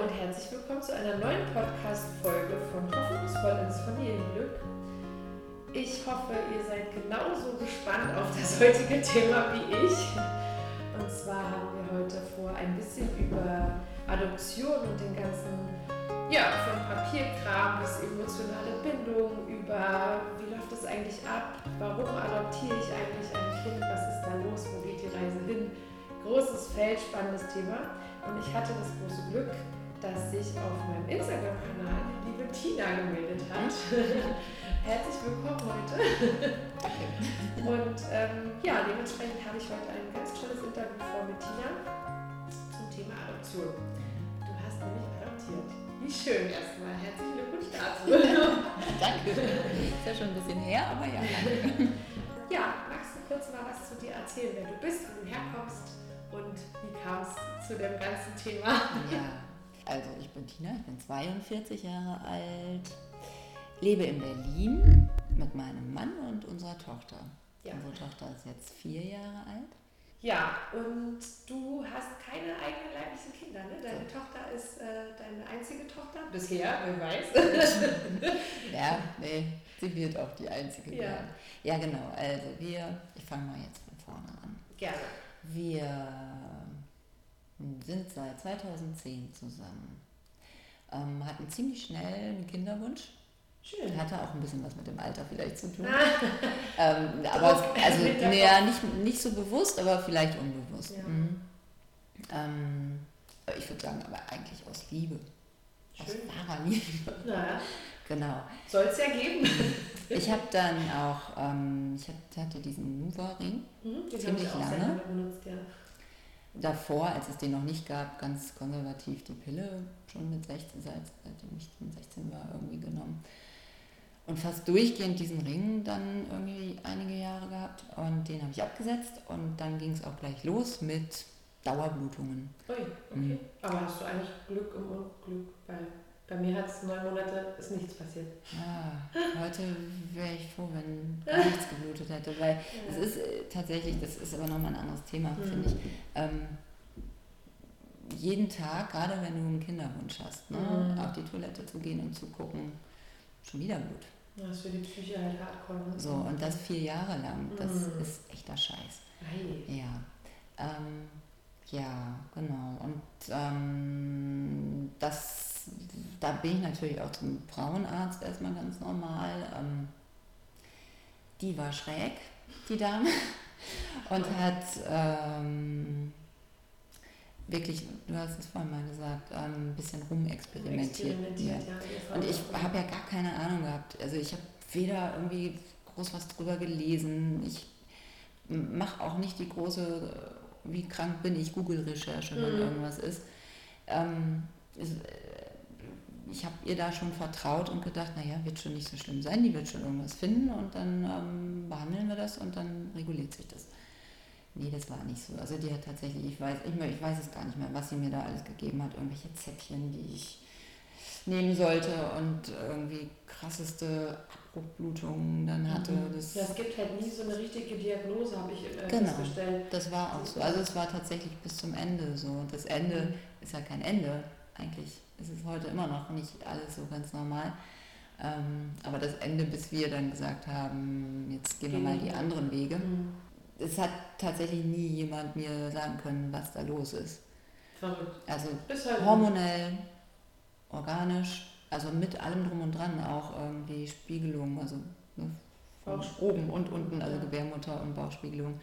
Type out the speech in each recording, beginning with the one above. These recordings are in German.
Und herzlich willkommen zu einer neuen Podcast-Folge von Hoffnungsvoll ins Familienglück. Ich hoffe, ihr seid genauso gespannt auf das heutige Thema wie ich. Und zwar haben wir heute vor, ein bisschen über Adoption und den ganzen, ja, von Papierkram bis emotionale Bindung, über wie läuft es eigentlich ab, warum adoptiere ich eigentlich ein Kind, was ist da los, wo geht die Reise hin. Großes Feld, spannendes Thema. Und ich hatte das große Glück, dass sich auf meinem Instagram-Kanal die liebe Tina gemeldet hat. Herzlich willkommen heute. Und ähm, ja, dementsprechend habe ich heute ein ganz tolles Interview vor mit Tina zum Thema Adoption. Du hast nämlich adoptiert. Wie schön erstmal. Herzlichen Glückwunsch dazu. Danke. Ist ja schon ein bisschen her, aber ja. Ja, magst du kurz mal was zu dir erzählen, wer du bist, wo du herkommst und wie kam es zu dem ganzen Thema? Ja, also ich bin Tina, ich bin 42 Jahre alt, lebe in Berlin mit meinem Mann und unserer Tochter. Ja. Unsere Tochter ist jetzt vier Jahre alt. Ja, und du hast keine eigenen leiblichen Kinder, ne? Deine Tochter ist äh, deine einzige Tochter? Bisher, wer weiß. Ja, nee, sie wird auch die einzige Ja. werden. Ja, genau. Also wir, ich fange mal jetzt von vorne an. Gerne. Wir sind seit 2010 zusammen. Ähm, hatten ziemlich schnell einen Kinderwunsch. Schön. Hatte auch ein bisschen was mit dem Alter vielleicht zu tun. Ähm, aber also, ja, nicht, nicht so bewusst, aber vielleicht unbewusst. Ja. Mhm. Ähm, ich würde sagen, aber eigentlich aus Liebe. Aus Schön. wahrer Liebe. Na, Genau. soll es ja geben. Ich habe dann auch, ähm, ich hatte diesen Nuva-Ring Mhm, Ziemlich lange benutzt, ja. Davor, als es den noch nicht gab, ganz konservativ die Pille schon mit 16, seit, seitdem ich dann 16 war, irgendwie genommen. Und fast durchgehend diesen Ring dann irgendwie einige Jahre gehabt und den habe ich abgesetzt und dann ging es auch gleich los mit Dauerblutungen. Ui, okay. Mhm. Aber hast du eigentlich Glück im Unglück? Weil bei mir hat es neun Monate, ist nichts passiert. Ah, heute wäre ich froh, wenn gar nichts geblutet hätte, weil es ist äh, tatsächlich, das ist aber nochmal ein anderes Thema, Mhm. finde ich. Ähm, jeden Tag, gerade wenn du einen Kinderwunsch hast, ne, Mhm. auf die Toilette zu gehen und zu gucken, schon wieder Blut. Das ist für die Psyche halt hardcore. Ne? So, und das vier Jahre lang, das Mhm. ist echter Scheiß. Ei. Ja, ähm, ja, genau. Und ähm, das, da bin ich natürlich auch zum Frauenarzt erstmal ganz normal. Ähm, die war schräg, die Dame, und hat ähm, wirklich, du hast es vorhin mal gesagt, ähm, ein bisschen rumexperimentiert. Experimentiert, Ja. Und ich habe ja gar keine Ahnung gehabt. Also ich habe weder irgendwie groß was drüber gelesen. Ich mache auch nicht die große, wie krank bin ich, Google-Recherche, wenn Mhm. irgendwas ist. Ähm, äh, ich habe ihr da schon vertraut und gedacht, naja, wird schon nicht so schlimm sein, die wird schon irgendwas finden und dann ähm, behandeln wir das und dann reguliert sich das. Nee, das war nicht so. Also die hat tatsächlich, ich weiß, ich, ich weiß es gar nicht mehr, was sie mir da alles gegeben hat, irgendwelche Zäpfchen, die ich nehmen sollte und irgendwie krasseste Abbruchblutungen dann hatte. Mhm. Das, Ja, es gibt halt nie so eine richtige Diagnose, habe ich äh, Genau. festgestellt. das war auch so. Also es war tatsächlich bis zum Ende so. Und das Ende ist ja kein Ende. Eigentlich ist es heute immer noch nicht alles so ganz normal. Ähm, aber das Ende, bis wir dann gesagt haben, jetzt gehen wir mal die anderen Wege. Mhm. Es hat tatsächlich nie jemand mir sagen können, was da los ist. Verrückt. Also heute. hormonell, organisch, also mit allem drum und dran, auch irgendwie Spiegelung, also ne, oben und unten, also. Gebärmutter und Bauchspiegelung.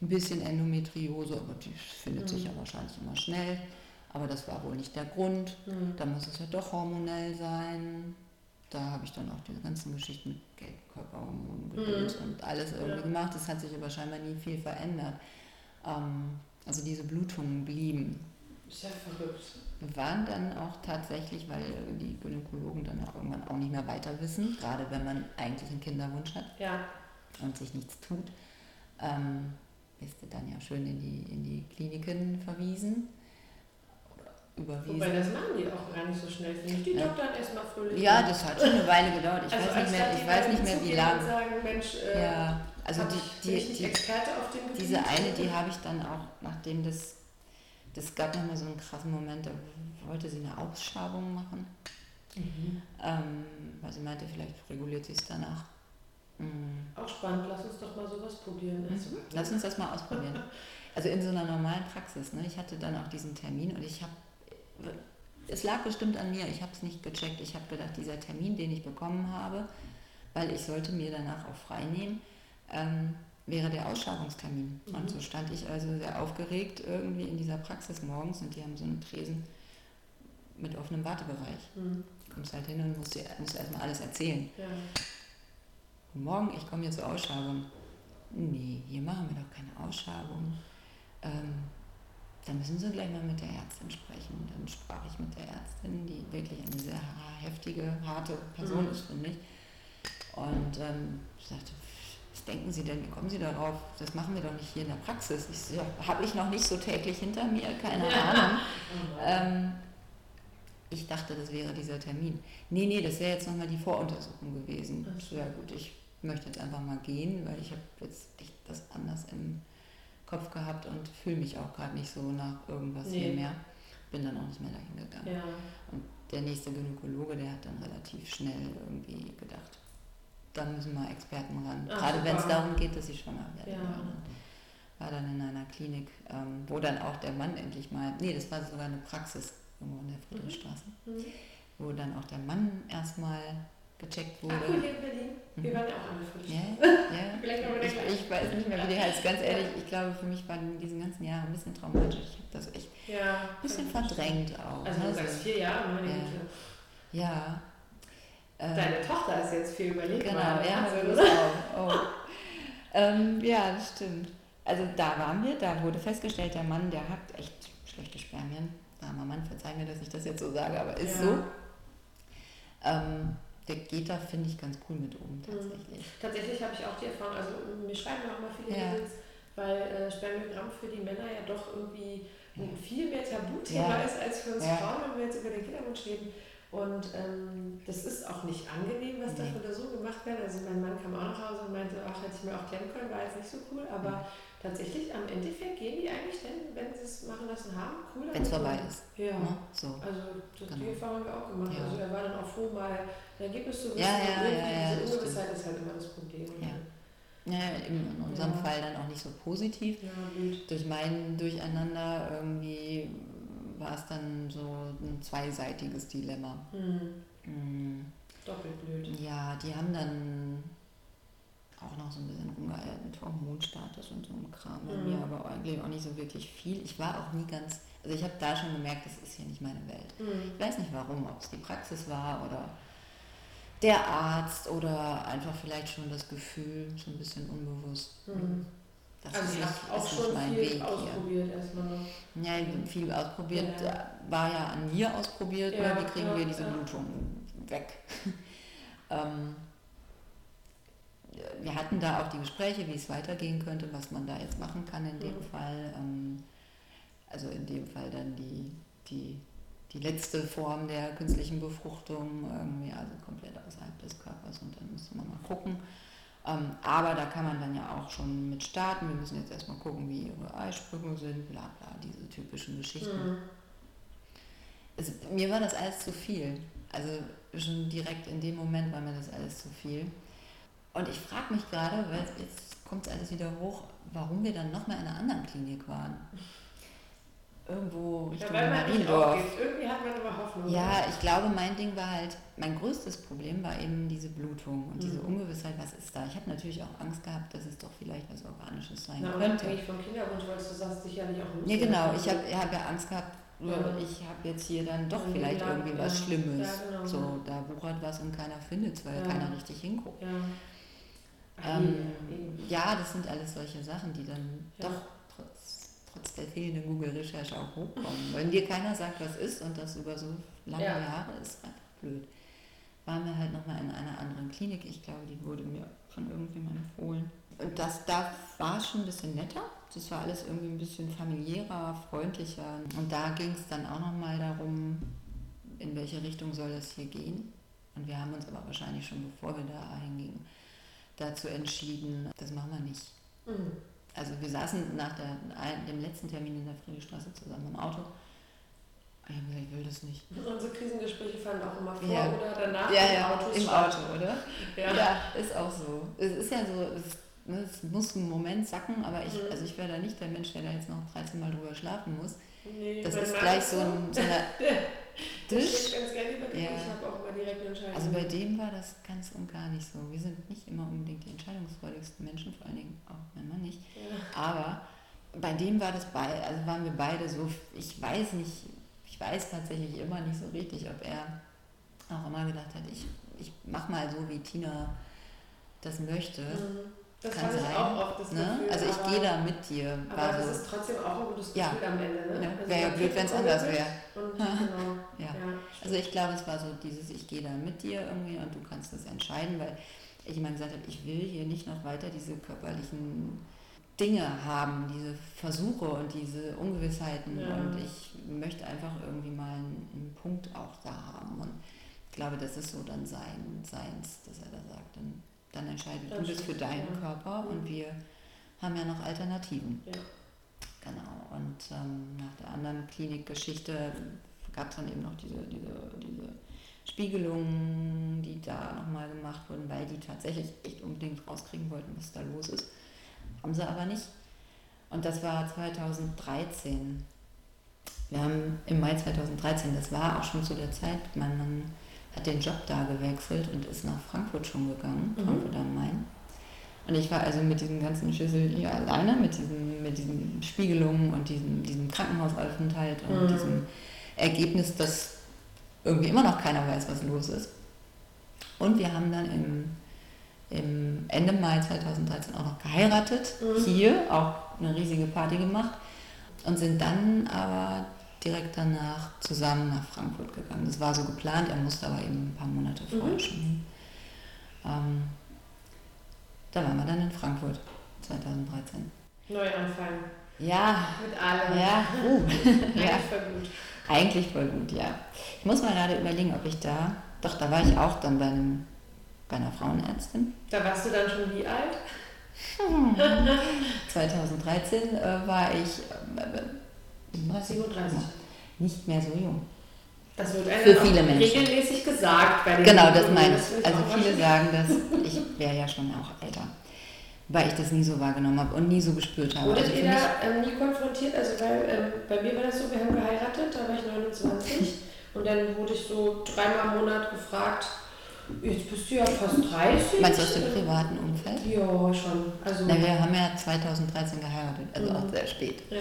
Ein bisschen Endometriose, aber die findet sich Mhm. ja wahrscheinlich immer schnell. Aber das war wohl nicht der Grund. Mhm. Da muss es ja doch hormonell sein. Da habe ich dann auch diese ganzen Geschichten mit Gelbkörperhormonen gedöns und alles irgendwie Mhm. Ja. gemacht. Das hat sich aber scheinbar nie viel verändert. Ähm, also diese Blutungen blieben. Ist ja verrückt. Waren dann auch tatsächlich, weil die Gynäkologen dann auch irgendwann auch nicht mehr weiter wissen, gerade wenn man eigentlich einen Kinderwunsch hat Ja. und sich nichts tut, ähm, bist du dann ja schön in die, in die Kliniken verwiesen überwiesen. Wobei das machen die auch gar nicht so schnell, finde ich. Die Ja. doktern erstmal fröhlich. ja, das hat schon eine Weile gedauert. Ich also weiß nicht mehr, ich die weiß nicht mehr wie lange. Sagen, Mensch, äh, Ja, also die, die, die, Experte auf dem Gebiet? diese eine, die habe ich dann auch, nachdem das Das gab nochmal so einen krassen Moment, da wollte sie eine Ausschabung machen. Mhm. Ähm, weil sie meinte, vielleicht reguliert sie es danach. Mhm. Auch spannend, lass uns doch mal sowas probieren. Mhm. Lass uns das mal ausprobieren. Also in so einer normalen Praxis. Ne? Ich hatte dann auch diesen Termin und ich habe, es lag bestimmt an mir, ich habe es nicht gecheckt. Ich habe gedacht, dieser Termin, den ich bekommen habe, weil ich sollte mir danach auch frei nehmen, ähm, wäre der Ausschabungstermin. Mhm. Und so stand ich also sehr aufgeregt irgendwie in dieser Praxis morgens und die haben so einen Tresen mit offenem Wartebereich. Mhm. Kommst halt hin und musst, dir, musst erstmal alles erzählen. Ja. morgen, ich komme hier zur Ausschabung. Nee, hier machen wir doch keine Ausschabung. Ähm, dann müssen Sie gleich mal mit der Ärztin sprechen. Dann sprach ich mit der Ärztin, die wirklich eine sehr heftige, harte Person mhm. ist, finde ich. Und ähm, ich sagte, was denken Sie denn, wie kommen Sie darauf? Das machen wir doch nicht hier in der Praxis. Ich so, habe ich noch nicht so täglich hinter mir, keine Ahnung. ähm, ich dachte, das wäre dieser Termin. Nee, nee, das wäre jetzt nochmal die Voruntersuchung gewesen. So, ja gut, ich möchte jetzt einfach mal gehen, weil ich habe jetzt echt das anders im Kopf gehabt und fühle mich auch gerade nicht so nach irgendwas nee. hier mehr. Bin dann auch nicht mehr dahin gegangen. Ja. Und der nächste Gynäkologe, der hat dann relativ schnell irgendwie gedacht, da müssen mal Experten ran. Ach, Gerade wenn es darum geht, dass sie schwanger werden. Ja. War dann in einer Klinik, ähm, wo dann auch der Mann endlich mal, nee, das war sogar eine Praxis irgendwo in der Friedrichstraße, mhm. mhm. wo dann auch der Mann erstmal gecheckt wurde. Ach, cool, hier in Berlin. Wir mhm. waren ja auch Friedrichstraße. Ja, ja. Vielleicht ich, ich weiß nicht mehr, wie die heißt. Ganz ehrlich, ich glaube, für mich waren diese ganzen Jahre ein bisschen traumatisch. Ich habe das echt ja, ein bisschen verdrängt auch. Also, du sagst vier Jahre, meine Güte. Ja. Ähm, Deine ähm, Tochter ist jetzt viel überlegt. Genau, ja, also, das auch. Oh. ähm, ja, das stimmt. Also da waren wir, da wurde festgestellt, der Mann, der hat echt schlechte Spermien. Armer Mann, verzeih mir, dass ich das jetzt so sage, aber ist ja. so. Ähm, der geht da, finde ich, ganz cool mit um, tatsächlich. Mhm. Tatsächlich habe ich auch die Erfahrung, also mir schreiben auch mal viele ja. Mädels, weil äh, Spermiogramm für die Männer ja doch irgendwie ein viel mehr Tabuthema ja. ist als für uns ja. Frauen, wenn wir jetzt über den Kinderwunsch reden. Und ähm, das ist auch nicht angenehm, was nee. da von der so gemacht wird. Also mein Mann kam auch nach Hause und meinte, ach, hätte ich mir auch klemmen können, war jetzt nicht so cool. Aber mhm. Tatsächlich, am Endeffekt gehen die eigentlich denn, wenn sie es machen lassen haben, cool. Wenn es vorbei ist. Ja, ne? so. also das, genau. die Erfahrung haben wir auch gemacht. Ja. Also er war dann auch froh, mal ein Ergebnis zu wissen. Ja, ja, ja, ja, diese Ungewissheit ist halt immer das Problem. Ja. Ja, in unserem ja. Fall dann auch nicht so positiv. Ja, Durch mein Durcheinander irgendwie war es dann so ein zweiseitiges Dilemma. Mhm. Mhm. Doppelt blöd. Ja, die haben dann auch noch so ein bisschen rumgeeiert mit Hormonstatus und so einem Kram. Bei mhm. mir aber eigentlich auch nicht so wirklich viel. Ich war auch nie ganz, also ich habe da schon gemerkt, das ist hier nicht meine Welt. Mhm. Ich weiß nicht warum, ob es die Praxis war oder der Arzt oder einfach vielleicht schon das Gefühl, so ein bisschen unbewusst. Mhm. Das also ist nicht, auch schon mein viel Weg ausprobiert hier. erstmal noch. Ja, viel ausprobiert, ja. war ja an mir ausprobiert, ja, wie kriegen ja, wir diese Blutung weg. ähm, wir hatten da auch die Gespräche, wie es weitergehen könnte, was man da jetzt machen kann in dem mhm. Fall. Ähm, also in dem Fall dann die, die, die letzte Form der künstlichen Befruchtung, irgendwie also komplett außerhalb des Körpers und dann müsste man mal gucken ähm, aber da kann man dann ja auch schon mit starten. Wir müssen jetzt erstmal gucken, wie ihre Eisprünge sind, bla bla, diese typischen Geschichten. Mhm. Also, mir war das alles zu viel. Also schon direkt in dem Moment war mir das alles zu viel. Und ich frage mich gerade, weil jetzt kommt es alles wieder hoch, warum wir dann nochmal in einer anderen Klinik waren irgendwo Richtung ja, Mariendorf. Irgendwie hat man immer Hoffnung. Ja, ich glaube, mein Ding war halt, mein größtes Problem war eben diese Blutung und mhm. diese Ungewissheit, was ist da. Ich habe natürlich auch Angst gehabt, dass es doch vielleicht was Organisches sein Na, könnte. Unabhängig vom Kinderwunsch, weil du sagst sicherlich auch nicht. Nee, genau. Ich habe hab ja Angst gehabt, ja. ich habe jetzt hier dann doch und vielleicht irgendwie was Schlimmes. Ja, genau. So, da wuchert was und keiner findet es, weil ja. keiner richtig hinguckt. Ähm, ja, das sind alles solche Sachen, die dann doch trotz der fehlenden Google-Recherche auch hochkommen. Wenn dir keiner sagt, was ist und das über so lange ja. Jahre ist einfach blöd. Waren wir halt nochmal in einer anderen Klinik. Ich glaube, die wurde mir von irgendjemandem empfohlen. Und das da war schon ein bisschen netter. Das war alles irgendwie ein bisschen familiärer, freundlicher. Und da ging es dann auch nochmal darum, in welche Richtung soll das hier gehen. Und wir haben uns aber wahrscheinlich schon, bevor wir da hingingen, dazu entschieden, das machen wir nicht. Mhm also wir saßen nach der, dem letzten Termin in der Friedrichstraße zusammen im Auto. Ich habe gesagt, ich will das nicht. Unsere Krisengespräche fallen auch immer vor Ja. oder danach Ja, im ja, Auto. im. Auto, oder? Ja. Ja, ist auch so. Es ist ja so, es, ne, es muss einen Moment sacken, aber ich, Mhm. also ich wäre da nicht der Mensch, der da jetzt noch 13 Mal drüber schlafen muss. Nee, Das ist gleich so ein, so eine Der Tisch. schläft ganz gerne über den. Ja. Ich habe auch immer direkt eine Entscheidung. Also bei dem war das ganz und gar nicht so. Wir sind nicht immer unbedingt die entscheidungsfreudigsten Menschen, vor allen Dingen auch mein Mann nicht. ja. Aber bei dem war das bei, also waren wir beide so, ich weiß nicht, ich weiß tatsächlich immer nicht so richtig, ob er auch immer gedacht hat, ich, ich mach mal so, wie Tina das möchte. Mhm. Das Kann ich sein, das Ne? Gefühl. Also ich gehe da mit dir. Aber War das ist trotzdem auch ein gutes Gefühl Ja. am Ende. Ne? ja, Also wäre ja blöd, wenn es anders wäre. Genau. Ja. Ja, Also ich glaube, es war so dieses, ich gehe da mit dir irgendwie und du kannst das entscheiden, weil ich immer gesagt habe, ich will hier nicht noch weiter diese körperlichen Dinge haben, diese Versuche und diese Ungewissheiten Ja. und ich möchte einfach irgendwie mal einen, einen Punkt auch da haben und ich glaube, das ist so dann sein Seins, dass er da sagt, dann, dann entscheide Dann du das für deinen ja. Körper und Mhm. wir haben ja noch Alternativen. Ja. Genau. Und ähm, nach der anderen Klinikgeschichte gab es dann eben noch diese, diese, diese Spiegelungen, die da nochmal gemacht wurden, weil die tatsächlich echt unbedingt rauskriegen wollten, was da los ist. Haben sie aber nicht. Und das war 2013. Wir haben im Mai 2013, das war auch schon zu der Zeit, mein Mann hat den Job da gewechselt und ist nach Frankfurt schon gegangen, Mhm. Frankfurt am Main. Und ich war also mit diesem ganzen Schüssel hier alleine, mit diesen, mit diesen Spiegelungen und diesem, diesem Krankenhausaufenthalt und Mhm. diesem Ergebnis, dass irgendwie immer noch keiner weiß, was los ist. Und wir haben dann im, im Ende Mai 2013 auch noch geheiratet, Mhm. hier auch eine riesige Party gemacht und sind dann aber direkt danach zusammen nach Frankfurt gegangen. Das war so geplant, er musste aber eben ein paar Monate vorher Mhm. schon hin. Ähm, da waren wir dann in Frankfurt 2013. Neuanfang. Ja, Mit allem. ja, uh, ja, Eigentlich voll gut. eigentlich voll gut, ja. Ich muss mal gerade überlegen, ob ich da, doch, da war ich auch dann bei, einem, bei einer Frauenärztin. Da warst du dann schon wie alt? 2013 äh, war ich äh, 37. nicht mehr so jung. Das wird einem Für viele Menschen. regelmäßig gesagt bei den Genau, das meine ich. Also viele sagen, dass ich wäre ja schon auch älter, weil ich das nie so wahrgenommen habe und nie so gespürt habe. Wurdet Also ihr da ähm, nie konfrontiert? Also weil ähm, bei mir war das so, wir haben geheiratet, da war ich 29 und dann wurde ich so dreimal im Monat gefragt, jetzt bist du ja fast 30. meinst du aus dem privaten Umfeld? Ja, schon. Also, Na, wir haben ja 2013 geheiratet, also Mhm. auch sehr spät. ja.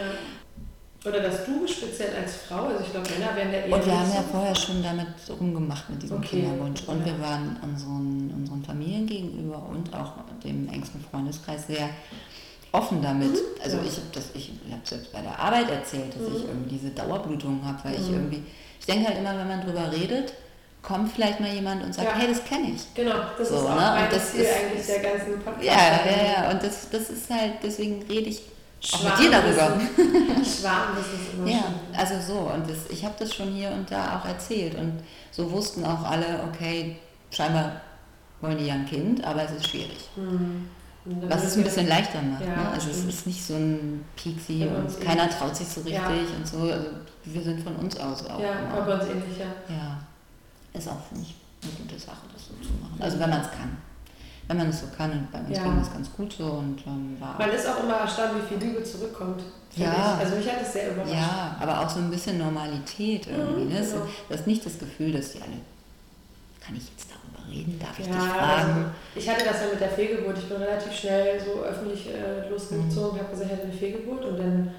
Oder dass du speziell als Frau, also ich glaube, Männer werden ja eher Und wir haben ja vorher schon damit rumgemacht mit diesem Okay. Kinderwunsch. Und Ja. wir waren unseren, unseren Familien gegenüber und auch dem engsten Freundeskreis sehr offen damit. Also Ja. ich habe das, ich habe selbst bei der Arbeit erzählt, dass ich Mhm. irgendwie diese Dauerblutungen habe, weil ich Mhm. irgendwie, ich denke halt immer, wenn man drüber redet, kommt vielleicht mal jemand und sagt, Ja. hey, das kenne ich. Genau, das So, ist auch ne? mein Und das Ziel ist- eigentlich der ganzen Podcast. Ja, ja, ja. Und das, das ist halt, deswegen rede ich auch mit dir darüber. Schwarmwissen ist immer Ja, also so. Und das, ich habe das schon hier und da auch erzählt. Und so wussten auch alle, okay, scheinbar wollen die ja ein Kind, aber es ist schwierig. Hm. Dann Was es ein bisschen leichter macht. Ja, ne? Also es stimmt. ist nicht so ein Ja, und und keiner traut sich so richtig Ja. und so. Also wir sind von uns aus auch. Ja, aber uns ähnlich, ja. ja. Ist auch, finde ich, eine gute Sache, das so zu machen. Also wenn man es kann. Wenn man es so kann und bei uns Ja. ging das ganz gut so und ähm, war Man ist auch immer erstaunt, wie viel Liebe zurückkommt. Ja. Ich. Also mich hat das sehr überrascht. Ja, aber auch so ein bisschen Normalität irgendwie. Mhm, ne? genau. Du hast nicht das Gefühl, dass die alle, kann ich jetzt darüber reden? Darf ich Ja, dich also fragen? ich hatte das ja mit der Fehlgeburt. Ich bin relativ schnell so öffentlich äh, Mhm. losgezogen, habe gesagt, ich hatte eine Fehlgeburt und dann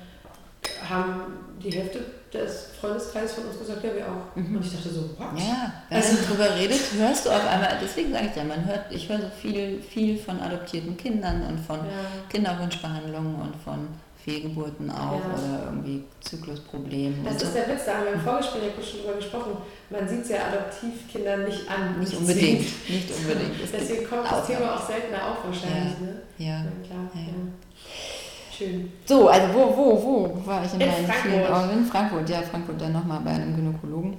haben die Hälfte des Freundeskreises von uns gesagt, ja, wir auch. Mhm. Und ich dachte so, what? Ja, wenn Also- man drüber redet, hörst du auf einmal, deswegen sage ich ja, man hört, ich höre so viel, viel von adoptierten Kindern und von Ja. Kinderwunschbehandlungen und von Fehlgeburten auch Ja. oder irgendwie Zyklusproblemen Das ist der Witz, da haben wir im Vorgespräch ja schon drüber gesprochen. Man sieht es ja Adoptivkindern nicht an. Nicht sieht. unbedingt, nicht unbedingt. Deswegen kommt das. Thema auch seltener auf wahrscheinlich. Ne? Ja. Ja, klar. Ja. Schön. So, also wo, wo, wo war ich in, In meinen Frankfurt. vielen Augen? In Frankfurt, ja, Frankfurt dann nochmal bei einem Gynäkologen.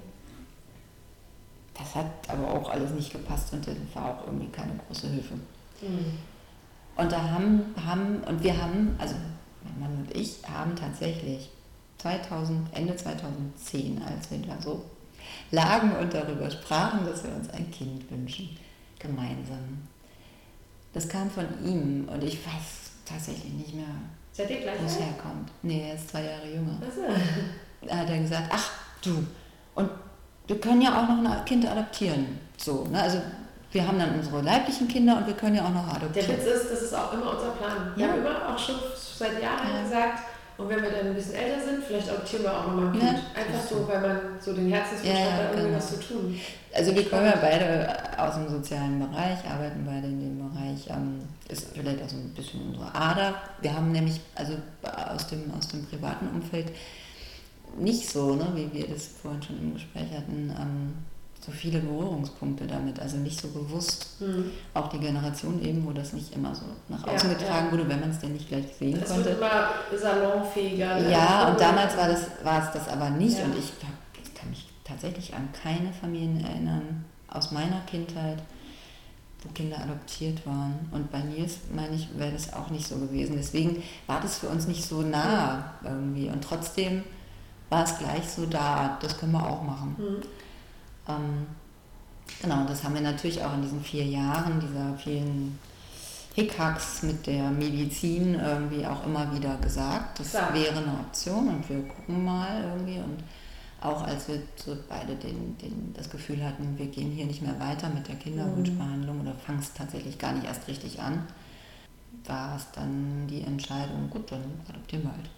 Das hat aber auch alles nicht gepasst und das war auch irgendwie keine große Hilfe. Hm. Und da haben, haben, und wir haben, also mein Mann und ich haben tatsächlich 2000, Ende 2010, als wir da so lagen und darüber sprachen, dass wir uns ein Kind wünschen, gemeinsam. Das kam von ihm und ich weiß tatsächlich nicht mehr, Seid ihr gleich wo es herkommt. Nee, er ist zwei Jahre jünger. Achso. Da hat er gesagt, ach du, und wir können ja auch noch ein Kind adoptieren. So, ne? Also wir haben dann unsere leiblichen Kinder und wir können ja auch noch Der adoptieren. Witz ist, das ist auch immer unser Plan. Wir Ja. haben immer auch schon seit Jahren Ja. gesagt, und wenn wir dann ein bisschen älter sind, vielleicht adoptieren wir auch nochmal ein Ja, Kind. Einfach so, weil man so den Herzenswunsch Ja, ja, hat, da irgendwie genau. was zu tun. Also wir kommen ja beide aus dem sozialen Bereich, arbeiten beide in dem Bereich, ähm, ist vielleicht auch so ein bisschen unsere Ader. Wir haben nämlich also aus dem, aus dem privaten Umfeld nicht so, ne, wie wir das vorhin schon im Gespräch hatten, ähm, so viele Berührungspunkte damit, also nicht so bewusst. Hm. Auch die Generation eben, wo das nicht immer so nach außen Ja, getragen wurde, wenn man es denn nicht gleich sehen Es konnte. wird immer salonfähiger. ne? Ja, und damals war, das, war es das aber nicht Ja. und ich, ich kann mich tatsächlich an keine Familien erinnern aus meiner Kindheit, wo Kinder adoptiert waren. Und bei Nils, meine ich, wäre das auch nicht so gewesen. Deswegen war das für uns nicht so nah irgendwie und trotzdem war es gleich so da, das können wir auch machen. Hm. Ähm, genau, und das haben wir natürlich auch in diesen vier Jahren, dieser vielen Hickhacks mit der Medizin irgendwie auch immer wieder gesagt. Das Klar. wäre eine Option und wir gucken mal irgendwie. Und auch als wir beide den, den, das Gefühl hatten, wir gehen hier nicht mehr weiter mit der Kinderwunschbehandlung oder fangen es tatsächlich gar nicht erst richtig an, war es dann die Entscheidung, gut, dann adoptieren wir halt.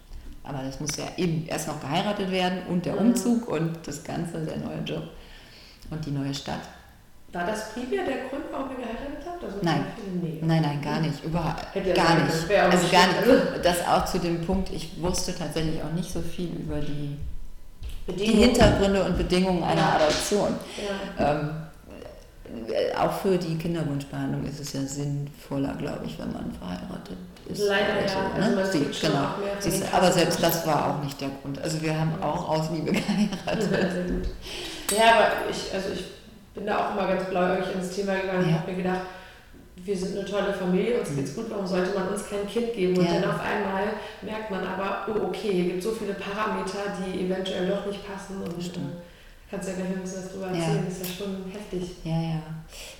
Aber das muss ja eben erst noch geheiratet werden und der. Umzug und das Ganze, der neue Job und die neue Stadt. War das primär der Grund, warum ihr geheiratet habt? Also Nein. Nein, nein, gar nicht, überhaupt Hätte gar nicht. Also gar nicht. Das auch zu dem Punkt, ich wusste tatsächlich auch nicht so viel über die, die. Hintergründe und Bedingungen einer Ja. Adoption. Ja. Ähm, äh, auch für die Kinderwunschbehandlung ist es ja sinnvoller, glaube ich, wenn man verheiratet ist. Leider oder ja. so, Also ne? man Sie- kriegt schon genau. Siehst aber selbst das war auch nicht der Grund. Also wir haben auch aus Liebe geheiratet. Ja, aber ich, also ich bin da auch immer ganz blauäugig ins Thema gegangen und habe mir gedacht, wir sind eine tolle Familie, uns Mhm. geht's gut, warum sollte man uns kein Kind geben? Und Ja. dann auf einmal merkt man aber, oh okay, hier gibt es so viele Parameter, die eventuell doch nicht passen und Stimmt. äh, kannst ja gleich ein bisschen was drüber Ja. erzählen, ist ja schon heftig. Ja, ja.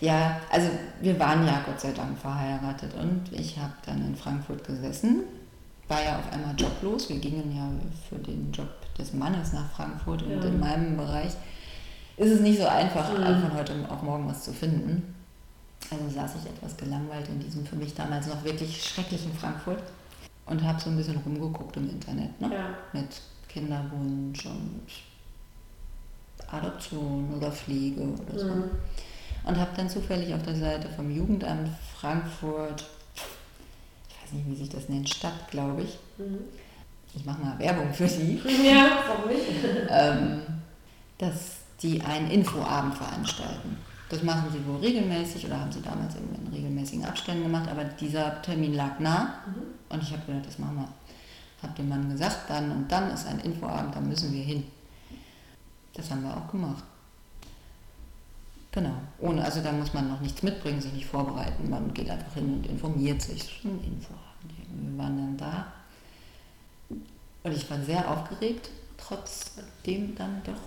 Ja, also wir waren ja Gott sei Dank verheiratet und ich habe dann in Frankfurt gesessen, war ja auf einmal joblos. Wir gingen ja für den Job des Mannes nach Frankfurt und Ja. in meinem Bereich ist es nicht so einfach, Mhm. von heute auf morgen was zu finden. Also saß ich etwas gelangweilt in diesem für mich damals noch wirklich schrecklichen Frankfurt und habe so ein bisschen rumgeguckt im Internet ne? Ja. mit Kinderwunsch und Adoption oder Pflege oder so. Mhm. Und habe dann zufällig auf der Seite vom Jugendamt Frankfurt, ich weiß nicht, wie sich das nennt, Stadt, glaube ich. Mhm. Ich mache mal Werbung für die, Ja, warum nicht? ähm, dass die einen Infoabend veranstalten. Das machen sie wohl regelmäßig oder haben sie damals in regelmäßigen Abständen gemacht, aber dieser Termin lag nah Mhm. und ich habe gedacht, das machen wir. Habe dem Mann gesagt, dann und dann ist ein Infoabend, da müssen wir hin. Das haben wir auch gemacht. Genau. Ohne, also da muss man noch nichts mitbringen, sich nicht vorbereiten. Man geht einfach hin und informiert sich. Ein Infoabend. Wir waren dann da. Und ich war sehr aufgeregt, trotzdem dann doch,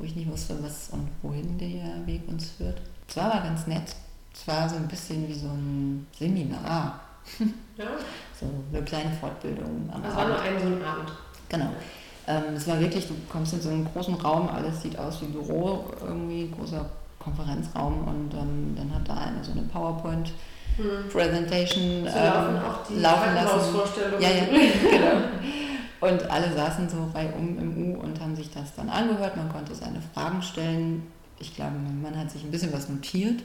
wo ich nicht wusste, was und wohin der Weg uns führt. Es war aber ganz nett. Es war so ein bisschen wie so ein Seminar. Ja, So eine kleine Fortbildung am das war nur Abend. ein so ein Abend. Genau. Ähm, es war wirklich, du kommst in so einen großen Raum, alles sieht aus wie Büro, irgendwie großer Konferenzraum und ähm, dann hat da eine so eine PowerPoint-Presentation Mhm. So laufen ähm, auch die laufen lassen. Ja, ja, genau. Und alle saßen so reihum im U und haben sich das dann angehört. Man konnte seine Fragen stellen. Ich glaube, mein Mann hat sich ein bisschen was notiert.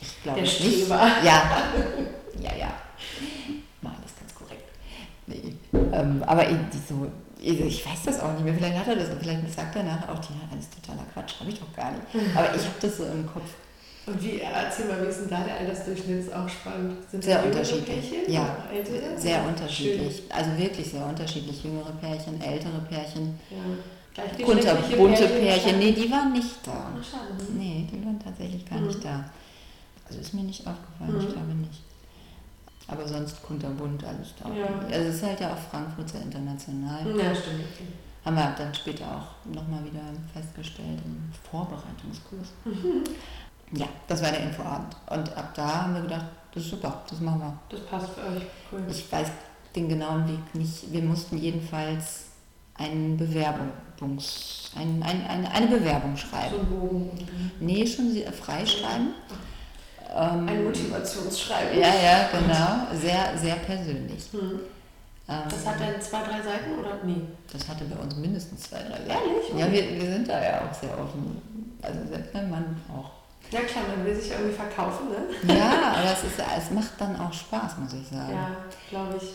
Ich glaube Der nicht. Streber. Ja, ja, ja. Mal das ganz korrekt. Nee. Ähm, aber so, ich, weiß das auch nicht mehr. Vielleicht hat er das, vielleicht sagt er nachher auch, die hat alles totaler Quatsch, habe ich doch gar nicht. Aber ich habe das so im Kopf. Und wie, erzähl mal, wie ist denn da der Altersdurchschnitt? Ist auch spannend. Sind Sehr unterschiedlich. Pärchen Ja, ältere? sehr unterschiedlich. Also wirklich sehr unterschiedlich. Jüngere Pärchen, ältere Pärchen, Ja. Gleichgeschlechtliche bunte Pärchen. schade. Nee, die waren nicht da. Ah, schade. Nee, die waren tatsächlich gar Mhm. nicht da. Also ist mir nicht aufgefallen, Mhm. ich glaube nicht. Aber sonst kunterbunt alles da. Ja. Also es ist halt ja auch Frankfurt sehr international. Ja, stimmt. Haben wir dann später auch nochmal wieder festgestellt im Vorbereitungskurs. Mhm. Ja, das war der Infoabend. Und ab da haben wir gedacht, das ist super, das machen wir. Das passt für euch. Cool. Ich weiß den genauen Weg nicht. Wir mussten jedenfalls einen Bewerbungs, ein, ein, eine, eine Bewerbung schreiben. So Bogen. Nee, schon sie- freischreiben. Ähm, Ein Motivationsschreiben. ja, ja, genau. Sehr, sehr persönlich. Hm. Das hat dann zwei, drei Seiten oder? Nee. das hatte bei uns mindestens zwei, drei Seiten. Ehrlich? Ja, wir, wir sind da ja auch sehr offen. Also selbst mein Mann auch. Ja klar, man will sich irgendwie verkaufen, ne? Ja, aber es, ist, es macht dann auch Spaß, muss ich sagen. Ja, glaube ich.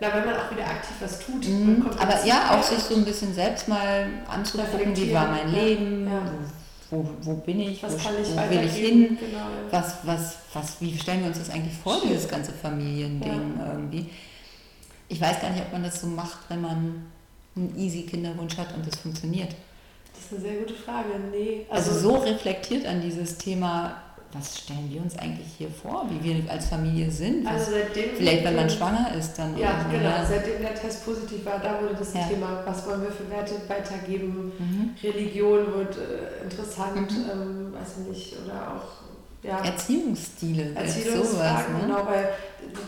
Na, wenn man auch wieder aktiv was tut. Mhm, aber ja, auch sich so ein bisschen selbst mal anzugucken, wie war mein Leben, ja. Wo, wo, bin ich, Was wo, kann ich wo will ich hin, Genau. ja. was, was, was, wie stellen wir uns das eigentlich vor, Stimmt. dieses ganze Familiending irgendwie. Ich weiß gar nicht, ob man das so macht, wenn man einen easy Kinderwunsch hat und das funktioniert. Eine sehr gute Frage. Nee. Also, so reflektiert an dieses Thema, was stellen wir uns eigentlich hier vor, wie wir als Familie sind. Was, also seitdem vielleicht, wenn man schwanger ist, dann. Ja, genau. ja. Seitdem der Test positiv war, da wurde das Ja. Thema. Was wollen wir für Werte weitergeben? Mhm. Religion wird äh, interessant, Mhm. ähm, weiß ich nicht, oder auch ja, Erziehungsstile, sowas. Erziehungsfragen, Ne? genau, weil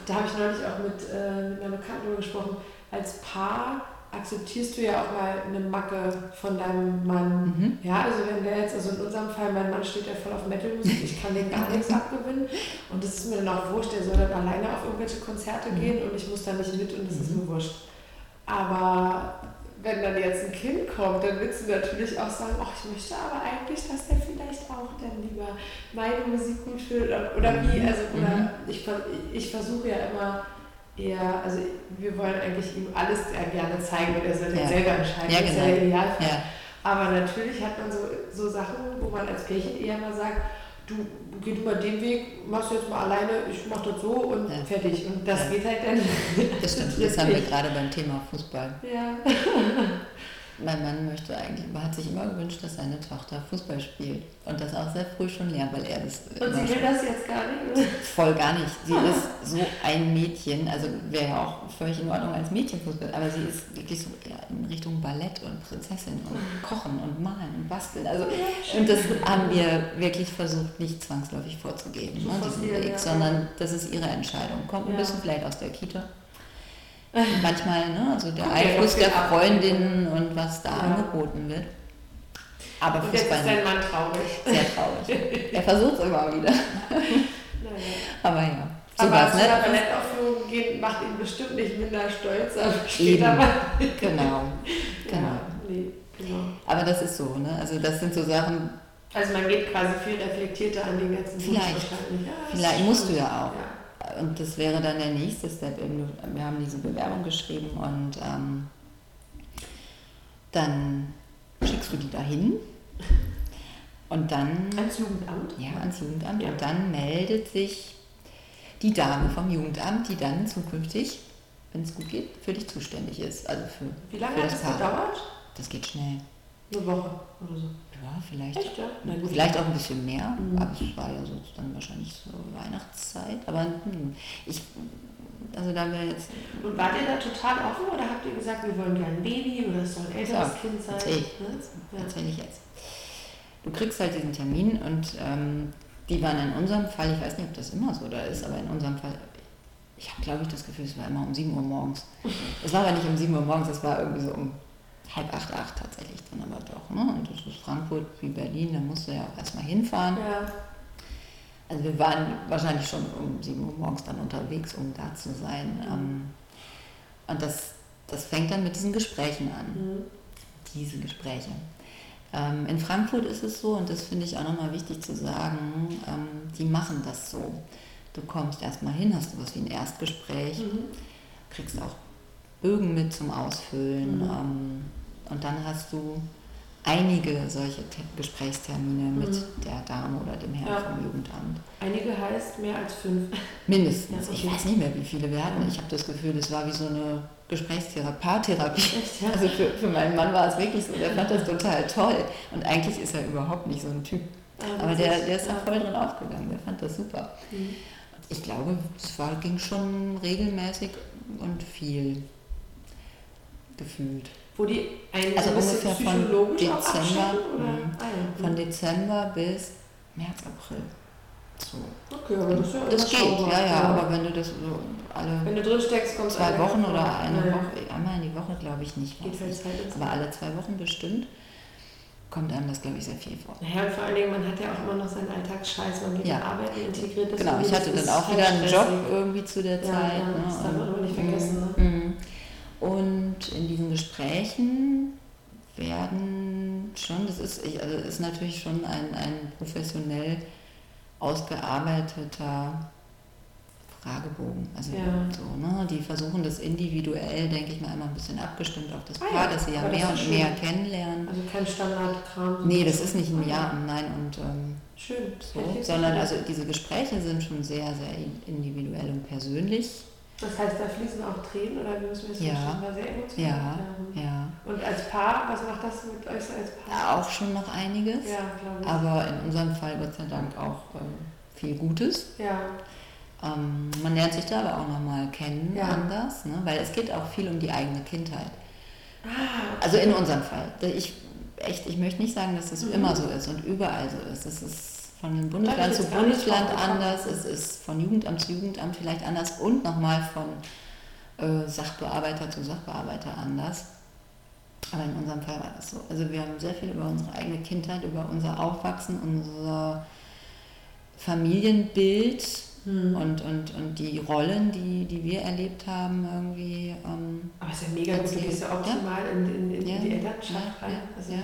da habe ich neulich auch mit, äh, mit einer Bekannten gesprochen. Als Paar akzeptierst du ja auch mal eine Macke von deinem Mann. Mhm. Ja, also wenn der jetzt, also in unserem Fall, mein Mann steht ja voll auf Metalmusik, ich kann dem gar nichts abgewinnen und das ist mir dann auch wurscht, der soll dann alleine auf irgendwelche Konzerte Mhm. gehen und ich muss da nicht mit und das ist Mhm. mir wurscht. Aber wenn dann jetzt ein Kind kommt, dann willst du natürlich auch sagen, ach, ich möchte aber eigentlich, dass der vielleicht auch dann lieber meine Musik gut findet oder, oder wie, also oder Mhm. ich, ich versuche ja immer eher, also wir wollen eigentlich ihm alles sehr gerne zeigen und er soll dann Ja. selber entscheiden, Ja, das ist genau. ja Idealfall. Ja, Aber natürlich hat man so, so Sachen, wo man als Pärchen eher mal sagt, du geh du mal den Weg, machst du jetzt mal alleine, ich mach das so und Ja. fertig. Und das Ja. geht halt dann. das stimmt. Das haben wir gerade beim Thema Fußball. Ja. Mein Mann möchte eigentlich, hat sich immer gewünscht, dass seine Tochter Fußball spielt. Und das auch sehr früh schon lernt, weil er das Und sie will das jetzt gar nicht. voll gar nicht. Sie ist so ein Mädchen, also wäre ja auch völlig in Ordnung als Mädchenfußball, aber sie ist wirklich so eher in Richtung Ballett und Prinzessin und Kochen und Malen und Basteln. Also, und das haben wir wirklich versucht, nicht zwangsläufig vorzugeben, Zu ne, diesen Weg, sondern das ist ihre Entscheidung. Kommt ein bisschen vielleicht aus der Kita. Manchmal, ne, also der ja Einfluss der. Freundinnen und was da Ja. angeboten wird. Aber Und jetzt Fußball ist dein Mann traurig. sehr traurig. Er versucht es immer wieder. Aber ja, so Aber zu ne? Ballettaufführung gehen macht ihn bestimmt nicht minder stolz, aber später mal. Genau, genau. Ja, nee, genau. Aber das ist so, ne? Also das sind so Sachen, Also man geht quasi viel reflektierter an den ganzen Wunsch Vielleicht. wahrscheinlich. Ja, vielleicht musst du ja auch. Ja. Und das wäre dann der nächste Step. Wir haben diese Bewerbung geschrieben und ähm, dann schickst du die dahin und dann Ans Jugendamt? ja, ans Jugendamt Ja. und dann meldet sich die Dame vom Jugendamt, die dann zukünftig, wenn es gut geht, für dich zuständig ist. Also für, Wie lange für hat das das Paar. gedauert? Das geht schnell. Eine Woche oder so. Ja, vielleicht. Echt, ja? Gut. Vielleicht auch ein bisschen mehr, Mhm. aber es war ja so dann wahrscheinlich so Weihnachtszeit. Aber hm, ich, also da wäre jetzt, Und wart ihr da total offen oder habt ihr gesagt, wir wollen gerne ein Baby oder es soll ein älteres So, Kind sein? erzähl ich. Ne? Ja. ich jetzt. Du kriegst halt diesen Termin und ähm, die waren in unserem Fall, ich weiß nicht, ob das immer so da ist, aber in unserem Fall, ich habe glaube ich das Gefühl, es war immer um 7 Uhr morgens. Es war aber nicht um 7 Uhr morgens, es war irgendwie so um halb acht, acht tatsächlich dann aber doch. Ne? Und das ist Frankfurt wie Berlin, da musst du ja auch erstmal hinfahren. Ja. Also wir waren wahrscheinlich schon um 7 Uhr morgens dann unterwegs, um da zu sein. Ähm, und das, das fängt dann mit diesen Gesprächen an, Mhm. diese Gespräche. Ähm, in Frankfurt ist es so, und das finde ich auch nochmal wichtig zu sagen, ähm, die machen das so. Du kommst erstmal hin, hast du was wie ein Erstgespräch, Mhm. kriegst auch Bögen mit zum Ausfüllen Mhm. und dann hast du einige solche Te Gesprächstermine mit Mhm. der Dame oder dem Herrn Ja. vom Jugendamt. Einige heißt mehr als fünf. Mindestens. Ja, Ich okay. weiß nicht mehr, wie viele wir hatten. Ich habe das Gefühl, das war wie so eine Gesprächstherapie, Paartherapie. Ja? Also für, für meinen Mann war es wirklich so, der fand das total toll. Und eigentlich ist er überhaupt nicht so ein Typ. Aber der, der ist da voll drin aufgegangen, der fand das super. Mhm. Ich glaube, es war, ging schon regelmäßig und viel gefühlt. Wo die ein Also bisschen ungefähr von auch Dezember, mhm. Ah, ja. Von Dezember bis März, April. So. Okay, aber das ist ja Das geht, überschaubar. ja, ja, aber wenn du das so alle Wenn du drin steckst, kommst zwei Wochen oder eine Ja, ja. Woche, einmal in die Woche glaube ich nicht. Geht halt ins Aber alle zwei Wochen bestimmt kommt einem das, glaube ich, sehr viel vor. Naja, und vor allen Dingen, man hat ja auch immer noch seinen Alltagsscheiß, man geht Ja. ja. arbeiten, integriert das. Genau, ich hatte dann auch halt wieder einen. Job irgendwie zu der Ja, Zeit. ja, ne, das darf man aber nicht vergessen, ne? Mhm. Und in diesen Gesprächen werden schon, das ist, ich- also ist natürlich schon ein, ein professionell ausgearbeiteter Fragebogen. Also Ja. so, ne? Die versuchen das individuell, denke ich mal, immer ein bisschen abgestimmt auf das Ah Paar, ja, dass sie ja aber mehr und schön. mehr kennenlernen. Also kein Standardkram. Nee, das ist nicht ein Ja und Nein und ähm, Schön. so, sondern also diese Gespräche sind schon sehr, sehr individuell und persönlich. Das heißt, da fließen auch Tränen oder wie müssen wir das Ja. War sehr emotional. Ja, Ähm, ja. Und als Paar, was macht das mit euch so als Paar? Auch schon noch einiges. Ja, glaube ich. Aber in unserem Fall Gott sei Dank auch äh, viel Gutes. Ja, Ähm, man lernt sich da aber auch nochmal kennen Ja. anders, ne? weil es geht auch viel um die eigene Kindheit. Ah, Also in unserem Fall. Ich, echt, ich möchte nicht sagen, dass das Mhm. immer so ist und überall so ist. Es ist von Bundesland zu Bundesland anders, es ist von Jugendamt zu Jugendamt vielleicht anders und nochmal von äh, Sachbearbeiter zu Sachbearbeiter anders. Aber in unserem Fall war das so. Also wir haben sehr viel über unsere eigene Kindheit, über unser Aufwachsen, unser Familienbild hm. und, und, und die Rollen, die, die wir erlebt haben, irgendwie. Ähm, Aber es ist ja mega gut, du Erzählt. gehst ja optimal in, in, in Ja. die Elternschaft Ja, rein. ja, Also ja.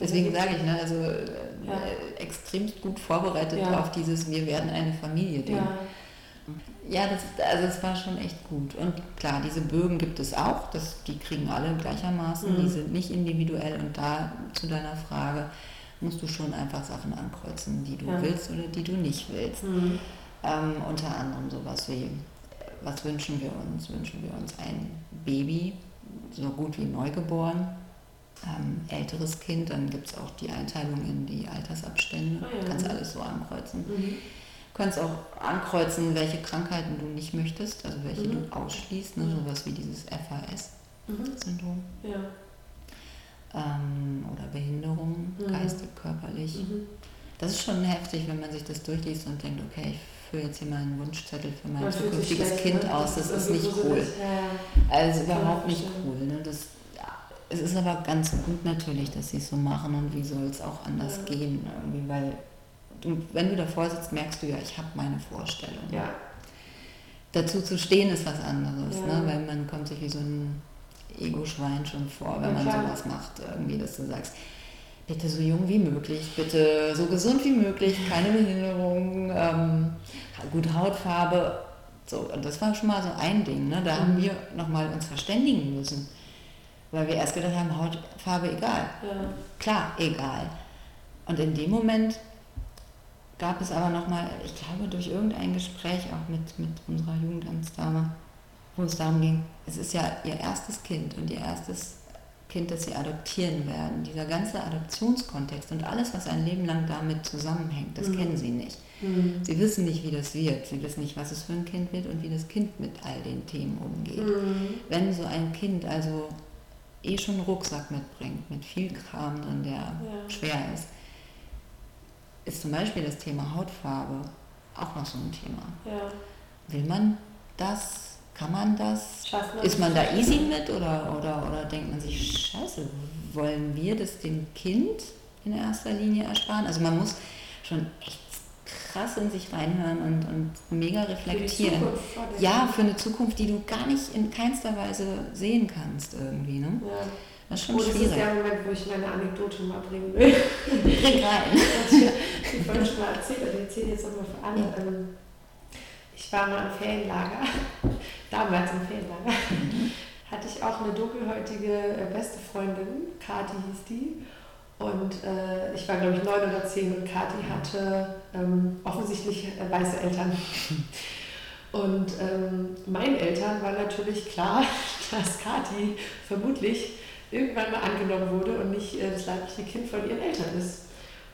deswegen sage ich, ne, also äh, Ja. äh, extremst gut vorbereitet Ja. auf dieses Wir werden eine Familie. Ding. Ja, Ja, das, also es war schon echt gut. Und klar, diese Bögen gibt es auch, das, die kriegen alle gleichermaßen, Mhm. die sind nicht individuell und da zu deiner Frage musst du schon einfach Sachen ankreuzen, die du Ja. willst oder die du nicht willst. hm. Ähm, unter anderem sowas wie, was wünschen wir uns? Wünschen wir uns ein Baby, so gut wie neugeboren, ähm, älteres Kind, dann gibt es auch die Einteilung in die Altersabstände, Ah ja. kannst alles so ankreuzen. Mhm. Du kannst auch ankreuzen, welche Krankheiten du nicht möchtest, also welche Mhm. du ausschließt, ne? Sowas wie dieses FAS-Syndrom Mhm. Ja. ähm, oder Behinderungen, Mhm. geistig, körperlich. Mhm. Das ist schon heftig, wenn man sich das durchliest und denkt, okay, ich fülle jetzt hier mal einen Wunschzettel für mein zukünftiges Kind aus, das ist irgendwie nicht cool. Also überhaupt nicht cool. Ne? Das, es ist aber ganz gut natürlich, dass sie es so machen und wie soll es auch anders Ja. gehen, irgendwie, weil du, wenn du davor sitzt, merkst du ja, ich habe meine Vorstellung. ja. Dazu zu stehen ist was anderes, Ja. ne? weil man kommt sich wie so ein Ego-Schwein schon vor, wenn man sowas macht, irgendwie, dass du sagst, bitte so jung wie möglich, bitte so gesund wie möglich, keine Behinderung, ähm, gute Hautfarbe. So, und das war schon mal so ein Ding, ne? da haben Mhm. wir nochmal uns verständigen müssen, weil wir erst gedacht haben, Hautfarbe egal. ja. Klar, egal. Und in dem Moment gab es aber nochmal, ich glaube, durch irgendein Gespräch auch mit, mit unserer Jugendamtsdame, wo es darum ging, es ist ja ihr erstes Kind und ihr erstes Kind, das sie adoptieren werden. Dieser ganze Adoptionskontext und alles, was ein Leben lang damit zusammenhängt, das Mhm. kennen sie nicht. Mhm. Sie wissen nicht, wie das wird. Sie wissen nicht, was es für ein Kind wird und wie das Kind mit all den Themen umgeht. Mhm. Wenn so ein Kind also eh schon einen Rucksack mitbringt, mit viel Kram drin, der Ja. schwer ist, ist zum Beispiel das Thema Hautfarbe auch noch so ein Thema. Ja. Will man das? Kann man das? Man Ist man da easy mit oder, oder, oder denkt man sich, scheiße, wollen wir das dem Kind in erster Linie ersparen? Also man muss schon echt krass in sich reinhören und, und mega Für reflektieren. Vordenken. Ja, für eine Zukunft, die du gar nicht in keinster Weise sehen kannst irgendwie. Ne? ja. Das ist schon Oh, das ist schwierig. der Moment, wo ich meine Anekdote mal bringen will. Bring rein. Ich vorhin schon mal erzählt, ich erzähle jetzt nochmal für alle. Ähm, Ich war mal im Ferienlager, damals im Ferienlager, hatte ich auch eine dunkelhäutige äh, beste Freundin, Kati hieß die. Und äh, ich war, glaube ich, neun oder zehn und Kati hatte ähm, offensichtlich äh, weiße Eltern. Und ähm, meinen Eltern war natürlich klar, dass Kati vermutlich irgendwann mal angenommen wurde und nicht äh, das leibliche Kind von ihren Eltern ist.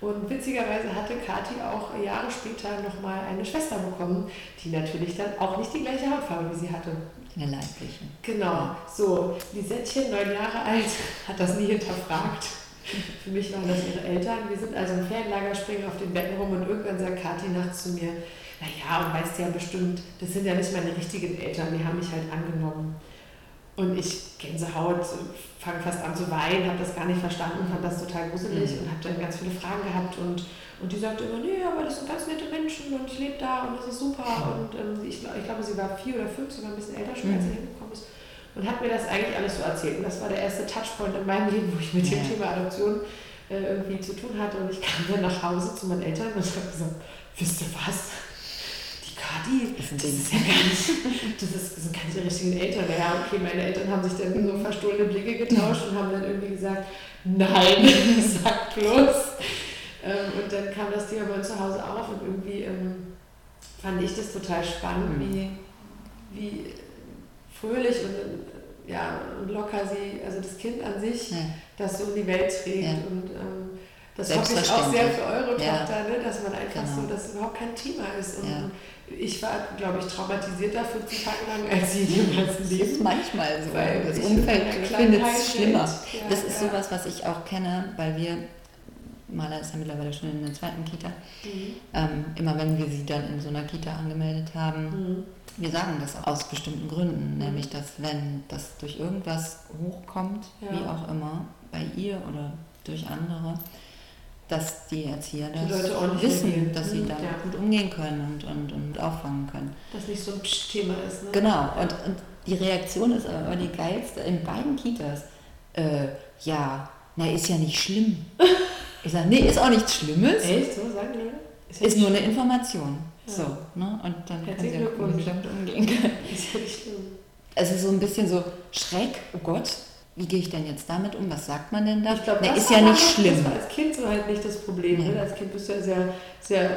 Und witzigerweise hatte Kathi auch Jahre später nochmal eine Schwester bekommen, die natürlich dann auch nicht die gleiche Hautfarbe wie sie hatte. Eine leibliche. Genau, so. Lisettchen, neun Jahre alt, hat das nie hinterfragt. Für mich waren das ihre Eltern. Wir sind also im Ferienlager, springen auf den Betten rum und irgendwann sagt Kathi nachts zu mir, naja, und weißt ja bestimmt, das sind ja nicht meine richtigen Eltern, die haben mich halt angenommen. Und ich, Gänsehaut, fange fast an zu weinen, habe das gar nicht verstanden, fand das total gruselig mhm. und habe dann ganz viele Fragen gehabt. Und, und die sagte immer, nee, aber das sind ganz nette Menschen und ich lebe da und das ist super. Und ähm, ich, ich glaube, sie war vier oder fünf, sogar ein bisschen älter schon, als sie mhm. hingekommen ist. Und hat mir das eigentlich alles so erzählt. Und das war der erste Touchpoint in meinem Leben, wo ich mit dem Thema Adoption äh, irgendwie zu tun hatte. Und ich kam dann nach Hause zu meinen Eltern und habe gesagt, wisst ihr was? die, das, das ist ja gar nicht, das, ist, das sind keine richtigen Eltern. Ja, okay, meine Eltern haben sich dann so verstohlene Blicke getauscht und haben dann irgendwie gesagt, nein, sag bloß. Ähm, und dann kam das Thema bei uns zu Hause auf und irgendwie ähm, fand ich das total spannend, mhm. wie, wie fröhlich und, ja, und locker sie, also das Kind an sich, ja. das so in die Welt trägt. Ja. Und ähm, das hoffe ich auch sehr für eure. Tochter, ne, dass man einfach genau. so, dass es überhaupt kein Thema ist. Und, ich war, glaube ich, traumatisierter 15 Tage lang als sie ihrem ganzen Leben. Das ist manchmal so. Weil das Umfeld findet es schlimmer. Das ist sowas, was ich auch kenne, weil wir, Maler ist ja mittlerweile schon in der zweiten Kita, mhm. ähm, immer wenn wir sie dann in so einer Kita angemeldet haben, mhm. Wir sagen das aus bestimmten Gründen, mhm. nämlich dass wenn das durch irgendwas hochkommt, ja. wie auch immer, bei ihr oder durch andere, dass die Erzieher das die wissen, reagieren. dass sie mhm, damit ja. gut umgehen können und, und, und auffangen können. Das nicht so ein Thema ist. Ne? Genau, und, und die Reaktion ist aber die geilste in beiden Kitas. Äh, ja, na, ist ja nicht schlimm. Ich sage, nee, ist auch nichts Schlimmes. Echt? So sagen die? Ist, ist nur eine Information. Ja. So, ne? Und dann kann sie ja gut damit umgehen können. Ist ja nicht schlimm. Also so ein bisschen so Schreck, oh Gott, wie gehe ich denn jetzt damit um? Was sagt man denn da? Ich glaube, das ist ja nicht schlimm. Das war als Kind so halt nicht das Problem. Nee. Ne? Als Kind bist du ja sehr, sehr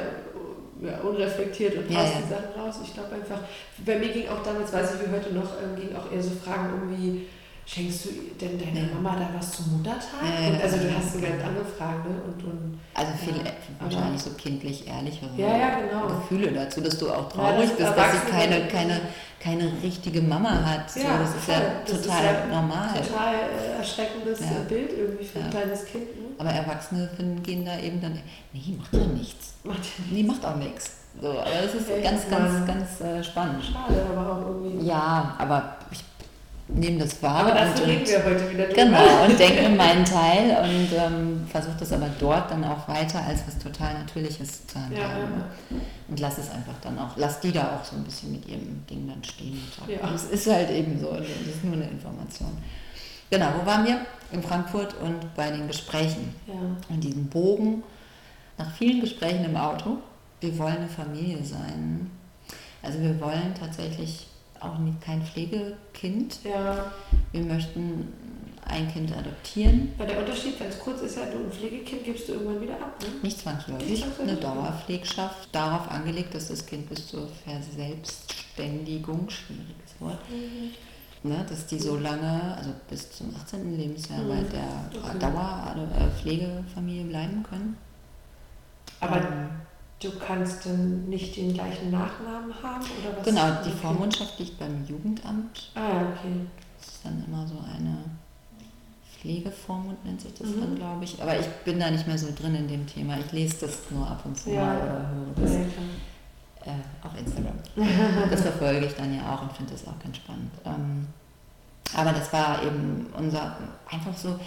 ja, unreflektiert und haust ja, ja. die Sachen raus. Ich glaube einfach, bei mir ging auch damals, weiß ich wie heute noch, ähm, ging auch eher so Fragen um wie, schenkst du denn deiner Mama da was zum Muttertag? Ja, also du hast eine ganz andere Frage. Ne? Und, und, also viel ja, wahrscheinlich so kindlich ehrlichere ja, ja, genau. Gefühle dazu, dass du auch traurig das bist, dass sie keine, keine, keine richtige Mama hat. So, das ist ja das total ist ja normal. Total äh, erschreckendes Bild irgendwie für ein kleines Kind. Ne? Aber Erwachsene finden, gehen da eben dann, nee, macht ja nichts. Macht ja nee, macht auch nichts. So, aber das ist ganz, ganz, ganz äh, spannend. Schade, aber auch irgendwie. Ja, aber ich nehme das wahr. Aber dafür und, reden wir heute wieder drüber. Genau, und denke meinen Teil und ähm, versuche das aber dort dann auch weiter als was total Natürliches zu handhaben. Ja, ja. Und lass es einfach dann auch, lass die da auch so ein bisschen mit ihrem Ding dann stehen. Ja. Das ist halt eben so, das ist nur eine Information. Genau, wo waren wir? In Frankfurt und bei den Gesprächen. Ja. Und diesen Bogen, nach vielen Gesprächen im Auto, wir wollen eine Familie sein. Also wir wollen tatsächlich auch nicht, kein Pflegekind. Ja. Wir möchten ein Kind adoptieren. Weil der Unterschied, wenn es kurz ist, ja, du ein Pflegekind gibst du irgendwann wieder ab. Ne? Nicht zwangsläufig. Eine Dauerpflegschaft, darauf angelegt, dass das Kind bis zur Verselbstständigung, schwieriges Wort, mhm. ne, dass die so lange, also bis zum 18. Lebensjahr mhm. bei der okay. Dauerpflegefamilie bleiben können. Aber ähm, Du kannst dann nicht den gleichen Nachnamen haben oder was? Genau, die Vormundschaft liegt beim Jugendamt. Ah, okay. Das ist dann immer so eine Pflegevormund nennt sich das mhm. dann, glaube ich. Aber ich bin da nicht mehr so drin in dem Thema. Ich lese das nur ab und zu ja. mal oder höre das. Ja, äh, auf Instagram. das verfolge ich dann ja auch und finde das auch ganz spannend. Ähm, aber das war eben unser, einfach so,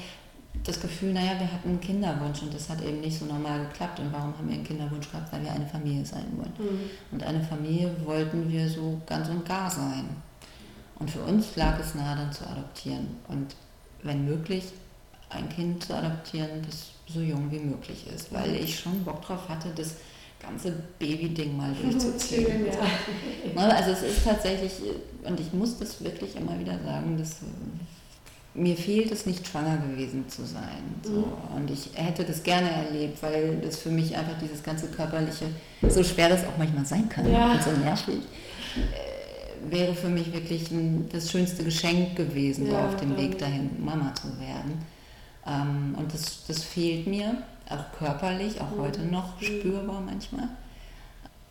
das Gefühl, naja, wir hatten einen Kinderwunsch und das hat eben nicht so normal geklappt. Und warum haben wir einen Kinderwunsch gehabt? Weil wir eine Familie sein wollen. Mhm. Und eine Familie wollten wir so ganz und gar sein. Und für uns lag es nahe, dann zu adoptieren. Und wenn möglich, ein Kind zu adoptieren, das so jung wie möglich ist. Weil ich schon Bock drauf hatte, das ganze Baby-Ding mal durchzuziehen. ja. Also es ist tatsächlich, und ich muss das wirklich immer wieder sagen, dass mir fehlt es nicht, schwanger gewesen zu sein. So. Mhm. Und ich hätte das gerne erlebt, weil das für mich einfach dieses ganze körperliche, so schwer das auch manchmal sein kann ja. und so nervig, äh, wäre für mich wirklich ein, das schönste Geschenk gewesen, ja, auf dem Weg dahin, Mama zu werden. Ähm, und das, das fehlt mir. auch körperlich, auch mhm. heute noch mhm. spürbar manchmal.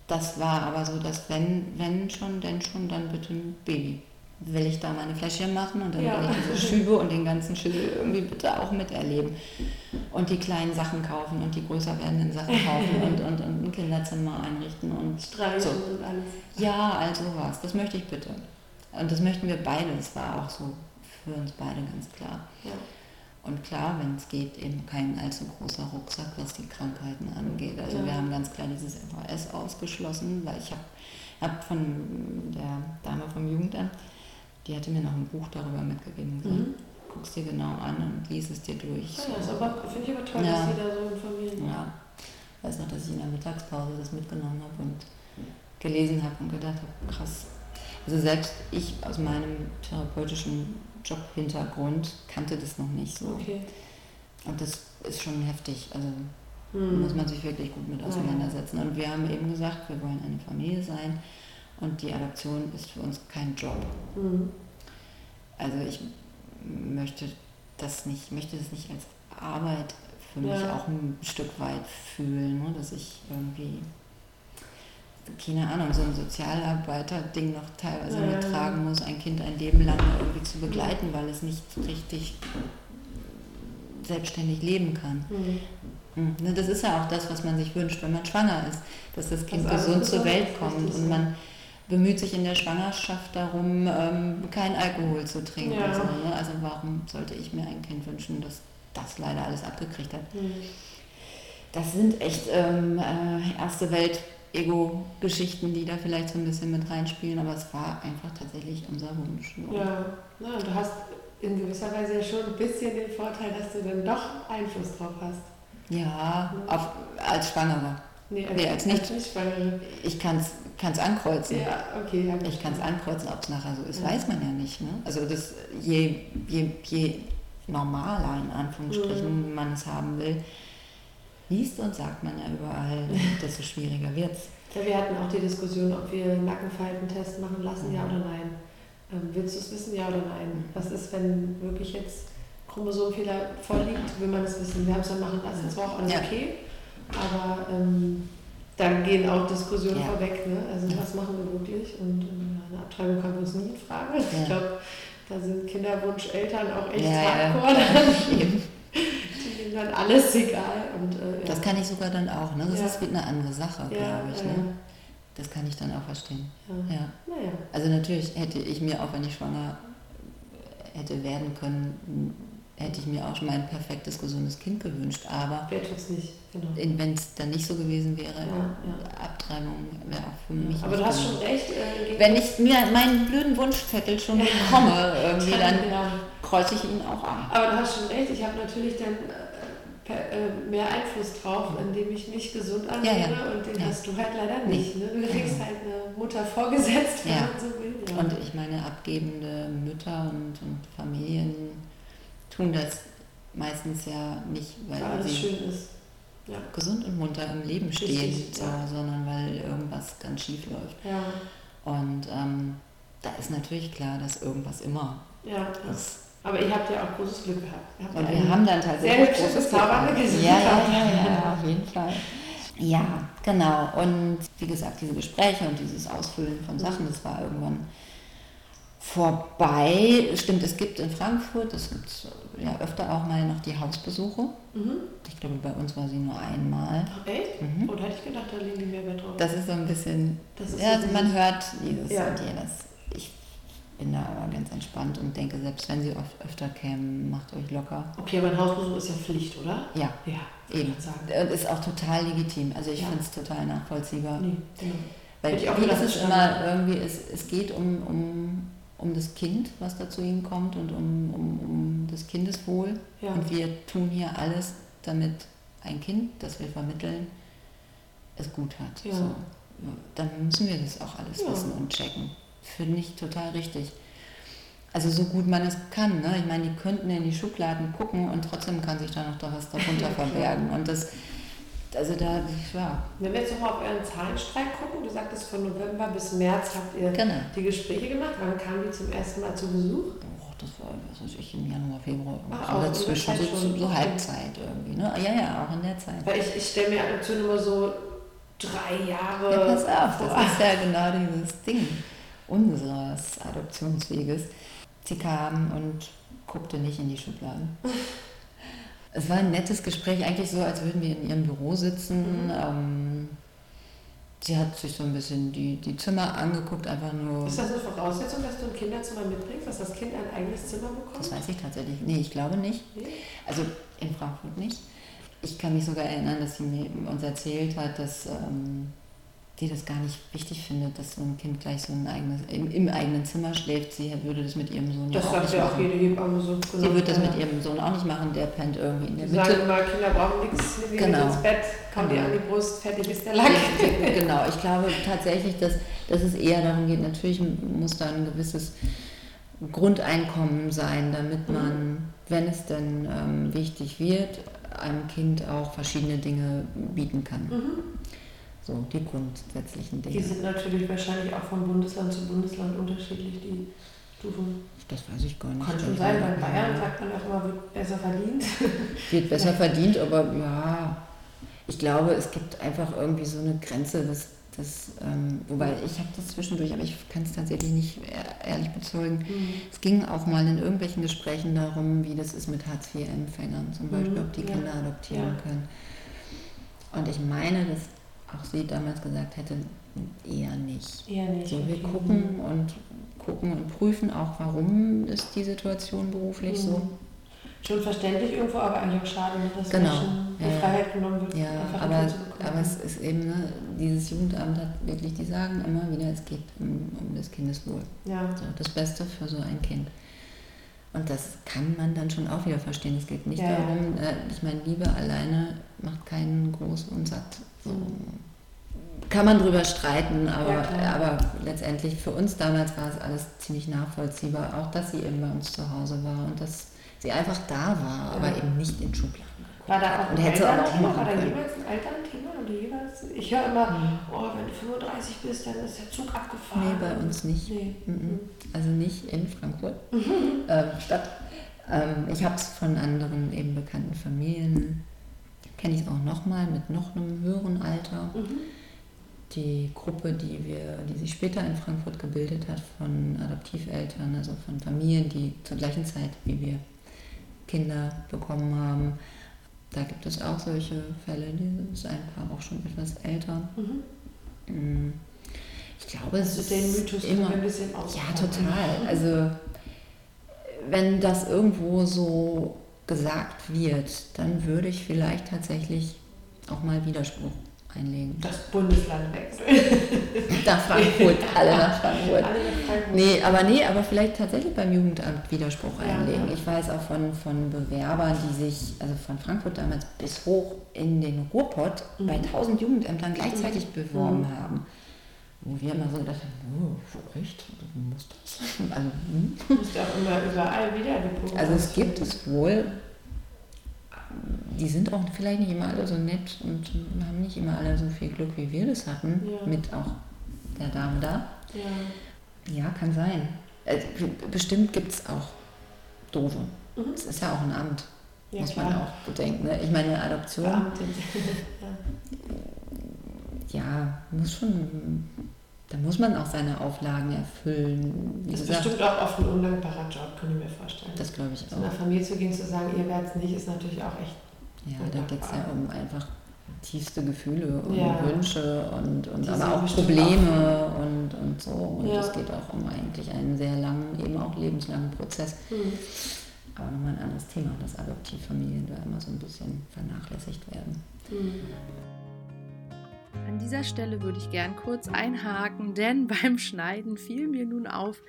Das war aber so, dass wenn, wenn schon, denn schon, dann bitte ein Baby. Will ich da meine Fläschchen machen und dann ja. will ich diese Schübe und den ganzen Schüssel irgendwie bitte auch miterleben. Und die kleinen Sachen kaufen und die größer werdenden Sachen kaufen und, und, und ein Kinderzimmer einrichten und Streichen so. und alles. Ja, also was. Das möchte ich bitte. Und das möchten wir beide. Das war auch so für uns beide ganz klar. Ja. Und klar, wenn es geht, eben kein allzu großer Rucksack, was die Krankheiten angeht. Also ja. wir haben ganz klar dieses MVS ausgeschlossen, weil ich habe hab von der Dame vom Jugendamt, die hatte mir noch ein Buch darüber mitgegeben. Gesagt, mhm. Guck's dir genau an und lies es dir durch. Ja, das finde ich aber toll, ja. dass Sie da so informieren. Ja, ich weiß noch, dass ich in der Mittagspause das mitgenommen habe und gelesen habe und gedacht habe, krass. Also selbst ich aus meinem therapeutischen Jobhintergrund kannte das noch nicht so. Okay. Und das ist schon heftig. Also mhm. muss man sich wirklich gut mit auseinandersetzen. Und wir haben eben gesagt, wir wollen eine Familie sein und die Adoption ist für uns kein Job. Mhm. Also ich möchte das nicht, möchte das nicht als Arbeit für mich ja. auch ein Stück weit fühlen, ne? dass ich irgendwie keine Ahnung, so ein Sozialarbeiter-Ding noch teilweise ja. mittragen muss, ein Kind ein Leben lang irgendwie zu begleiten, weil es nicht richtig selbstständig leben kann. Mhm. Ne, das ist ja auch das, was man sich wünscht, wenn man schwanger ist, dass das Kind das gesund zur Welt kommt und man bemüht sich in der Schwangerschaft darum, ähm, keinen Alkohol zu trinken. Ja. So, ne? Also warum sollte ich mir ein Kind wünschen, das das leider alles abgekriegt hat? Mhm. Das sind echt ähm, äh, erste Welt Ego-Geschichten, die da vielleicht so ein bisschen mit reinspielen, aber es war einfach tatsächlich unser Wunsch. Ja, na, du hast in gewisser Weise ja schon ein bisschen den Vorteil, dass du dann doch Einfluss drauf hast. Ja, auf, als Schwangere. Nee, nee, als nicht. Nicht Schwangere. Ich kann es ankreuzen. Ja, okay. Ja, ich kann es ankreuzen, ob es nachher so ist, ja. weiß man ja nicht. Ne? Also das, je, je, je normaler in Anführungsstrichen mhm. man es haben will, liest und sagt man ja überall, desto schwieriger wird es. Ja, wir hatten auch die Diskussion, ob wir einen Nackenfaltentest machen lassen, ja oder nein. Ähm, willst du es wissen, ja oder nein? Was ist, wenn wirklich jetzt Chromosomenfehler vorliegt? Will man es wissen? Wir haben es dann machen lassen, es war auch alles okay. Aber ähm, dann gehen auch Diskussionen ja. vorweg. Ne? Also ja. was machen wir wirklich? Und ähm, eine Abtreibung kann man uns nie fragen. Ich glaube, da sind Kinderwunscheltern auch echt hardcore. dann alles egal. Und, äh, ja. Das kann ich sogar dann auch. Ne? Das ja. ist eine andere Sache, ja, glaube ich. Ne? Das kann ich dann auch verstehen. Ja. Naja. Also natürlich hätte ich mir auch, wenn ich schwanger hätte werden können, hätte ich mir auch schon mal ein perfektes, gesundes Kind gewünscht. Aber wer tut es nicht? Genau. Wenn es dann nicht so gewesen wäre, Abtreibung wäre auch für mich. Aber du hast schon recht. Äh, wenn ich mir meinen blöden Wunschzettel schon bekomme, irgendwie, dann kreuze ich ihn auch an. Aber du hast schon recht. Ich habe natürlich dann äh, äh, mehr Einfluss drauf, indem ich mich gesund ernähre ja, ja. und den ja. hast du halt leider nicht. Ne? Du kriegst halt eine Mutter vorgesetzt, wenn man so will. Und ich meine, abgebende Mütter und, und Familien tun das meistens ja nicht, weil sie schön ist. Gesund und munter im Leben stehen, Richtig, so, sondern weil irgendwas ganz schief läuft. Und ähm, da ist natürlich klar, dass irgendwas immer ist. Aber ihr habt ja auch großes Glück gehabt. Und wir haben dann tatsächlich sehr großes Glück gehabt. Ja, ja, ja, ja, auf jeden Fall. Ja, genau. Und wie gesagt, diese Gespräche und dieses Ausfüllen von Sachen, das war irgendwann vorbei. Stimmt, es gibt in Frankfurt, es gibt ja öfter auch mal noch die Hausbesuche. Mhm. Ich glaube, bei uns war sie nur einmal. Ach, echt? Mhm. Oder hätte ich gedacht, da liegen die mehr drauf. Das ist so ein bisschen, ja, so man hört dieses ja. und jenes bin da aber ganz entspannt und denke, selbst wenn sie oft öfter kämen, macht euch locker. Okay, aber ein Hausbesuch ist ja Pflicht, oder? Ja. Ja, eben. Und ist auch total legitim. Also ich ja. finde es total nachvollziehbar. Nee, genau. Weil ich auch wie ist immer irgendwie, es, es geht um, um, um das Kind, was da zu ihnen kommt und um, um, um das Kindeswohl. Ja. Und wir tun hier alles, damit ein Kind, das wir vermitteln, es gut hat. Ja. So. Dann müssen wir das auch alles ja. wissen und checken finde ich total richtig. Also so gut man es kann. Ne? Ich meine, die könnten in die Schubladen gucken und trotzdem kann sich da noch was darunter verbergen. Und das, also da, ja. Wenn wir jetzt nochmal auf euren Zahlenstreik gucken, du sagtest von November bis März habt ihr genau. die Gespräche gemacht. Wann kamen die zum ersten Mal zu Besuch? Oh, das war, was weiß ich, im Januar, Februar. So auch dazwischen, so, so. Halbzeit irgendwie. Ne? Ja, ja, auch in der Zeit. Weil ich, ich stelle mir Adoption immer so drei Jahre. Ja, pass auf, vor. das ist ja genau dieses Ding unseres Adoptionsweges. Sie kam und guckte nicht in die Schubladen. Es war ein nettes Gespräch, eigentlich so, als würden wir in ihrem Büro sitzen. Mhm. Ähm, sie hat sich so ein bisschen die, die Zimmer angeguckt, einfach nur. Ist das eine Voraussetzung, dass du ein Kinderzimmer mitbringst, dass das Kind ein eigenes Zimmer bekommt? Das weiß ich tatsächlich. Nee, ich glaube nicht. Nee? Also in Frankfurt nicht. Ich kann mich sogar erinnern, dass sie uns erzählt hat, dass ähm, die das gar nicht wichtig findet, dass so ein Kind gleich so ein eigenes, im, im eigenen Zimmer schläft. Sie würde das mit ihrem Sohn Das ja auch sagt nicht ja auch machen. jede Hebamme so. Sie wird das mit ihrem Sohn auch nicht machen, der pennt irgendwie in der Die Mitte. sagen immer, Kinder brauchen nichts, wir Genau. ins Bett, die Genau. an die Brust, fertig ist der Lack. genau, ich glaube tatsächlich, dass, dass es eher darum geht, natürlich muss da ein gewisses Grundeinkommen sein, damit Mhm. man, wenn es denn ähm, wichtig wird, einem Kind auch verschiedene Dinge bieten kann. Mhm. So, die grundsätzlichen Die Dinge. sind natürlich wahrscheinlich auch von Bundesland zu Bundesland unterschiedlich, die Stufen. Das weiß ich gar nicht. Kann schon Ich sein, bei Bayern sagt man auch immer, wird besser verdient. Wird besser verdient, aber ja, ich glaube, es gibt einfach irgendwie so eine Grenze, dass, dass ähm, wobei ich habe das zwischendurch, aber ich kann es tatsächlich nicht ehr- ehrlich bezeugen. Es ging auch mal in irgendwelchen Gesprächen darum, wie das ist mit Hartz-IV-Empfängern, zum Beispiel, Mhm, ob die ja. Kinder adoptieren Ja. können. Und ich meine, dass auch sie damals gesagt hätte, eher nicht. Eher nicht. So, wir okay. gucken und gucken und prüfen auch, warum ist die Situation beruflich so. Mhm. Schon verständlich irgendwo, aber eigentlich auch schade, ne, dass Genau, Menschen die ja. Freiheit genommen wird, Ja, aber, aber es ist eben, ne, dieses Jugendamt hat wirklich, die sagen immer wieder, es geht um, um das Kindeswohl. ja. So, das Beste für so ein Kind. Und das kann man dann schon auch wieder verstehen. Es geht nicht ja. darum, äh, ich meine, Liebe alleine macht keinen groß und satt. So. Kann man drüber streiten, aber, Ja, aber letztendlich für uns damals war es alles ziemlich nachvollziehbar. Auch, dass sie eben bei uns zu Hause war und dass sie einfach da war, aber Ja. eben nicht in Schubladen. War da auch ein aber Elternthema? War da jeweils ein Elternthema? Oder jeweils? Ich höre immer, oh, wenn du 35 bist, dann ist der Zug abgefahren. Nee, bei uns nicht. Nee. Mhm. Also nicht in Frankfurt, ähm, Stadt. Ähm, ich habe es von anderen eben bekannten Familien, kenne ich es auch nochmal mit noch einem höheren Alter. Mhm. Die Gruppe, die wir, die sich später in Frankfurt gebildet hat von Adoptiveltern, also von Familien, die zur gleichen Zeit wie wir Kinder bekommen haben. Da gibt es auch solche Fälle, die ist ein paar auch schon etwas älter. Mhm. Mm. Ich glaube, es Also ist den Mythos immer ein bisschen ja, ausbauen. total. Also wenn das irgendwo so gesagt wird, dann würde ich vielleicht tatsächlich auch mal Widerspruch einlegen. Das Bundesland wechseln. Nach Frankfurt, alle nach Frankfurt. Alle nach Frankfurt. Nee, aber nee, aber vielleicht tatsächlich beim Jugendamt Widerspruch Ja, einlegen. ja. Ich weiß auch von, von Bewerbern, die sich, also von Frankfurt damals bis hoch in den Ruhrpott Mhm. bei 1000 Jugendämtern gleichzeitig beworben Mhm. haben. Wo wir immer so gedacht haben, oh, so echt? Muss das? Also, hm. Du auch immer überall wieder Diplom Also es gibt es wohl, die sind auch vielleicht nicht immer alle so nett und haben nicht immer alle so viel Glück, wie wir das hatten, Ja. mit auch der Dame da. Ja. Ja, kann sein. Also, bestimmt gibt es auch doofe. Mhm. Es ist ja auch ein Amt, Ja, muss man klar. auch bedenken. Ne? Ich meine, Adoption. ja, muss schon, da muss man auch seine Auflagen erfüllen. Wie Das ist gesagt, bestimmt auch oft ein undankbarer Job, kann ich mir vorstellen. das glaube ich Zu einer auch. Familie zu gehen, zu sagen, ihr werdet es nicht, ist natürlich auch echt. Ja, da geht es ja um einfach tiefste Gefühle und Ja. Wünsche und, und aber auch Probleme und, und so. Und Ja. es geht auch um eigentlich einen sehr langen, eben auch lebenslangen Prozess. Hm. Aber nochmal ein anderes Thema, dass Adoptivfamilien da immer so ein bisschen vernachlässigt werden. Hm. An dieser Stelle würde ich gern kurz einhaken, denn beim Schneiden fiel mir nun auf,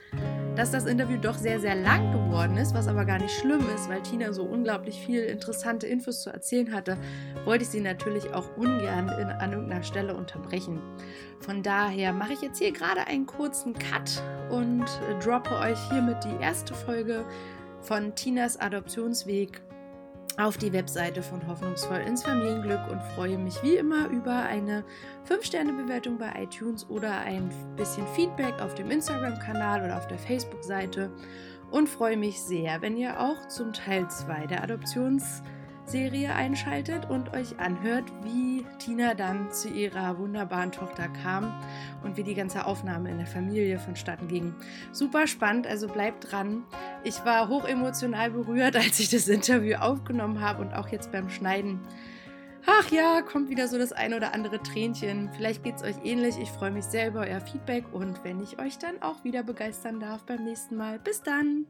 dass das Interview doch sehr, sehr lang geworden ist, was aber gar nicht schlimm ist, weil Tina so unglaublich viel interessante Infos zu erzählen hatte, wollte ich sie natürlich auch ungern in, an irgendeiner Stelle unterbrechen. Von daher mache ich jetzt hier gerade einen kurzen Cut und droppe euch hiermit die erste Folge von Tinas Adoptionsweg auf die Webseite von Hoffnungsvoll ins Familienglück und freue mich wie immer über eine 5-Sterne-Bewertung bei iTunes oder ein bisschen Feedback auf dem Instagram-Kanal oder auf der Facebook-Seite. und freue mich sehr, wenn ihr auch zum Teil 2 der Adoptionsserie einschaltet und euch anhört, wie Tina dann zu ihrer wunderbaren Tochter kam und wie die ganze Aufnahme in der Familie vonstatten ging. Super spannend, also bleibt dran. Ich war hoch emotional berührt, als ich das Interview aufgenommen habe und auch jetzt beim Schneiden Ach ja, kommt wieder so das ein oder andere Tränchen. Vielleicht geht es euch ähnlich. Ich freue mich sehr über euer Feedback und wenn ich euch dann auch wieder begeistern darf beim nächsten Mal. Bis dann!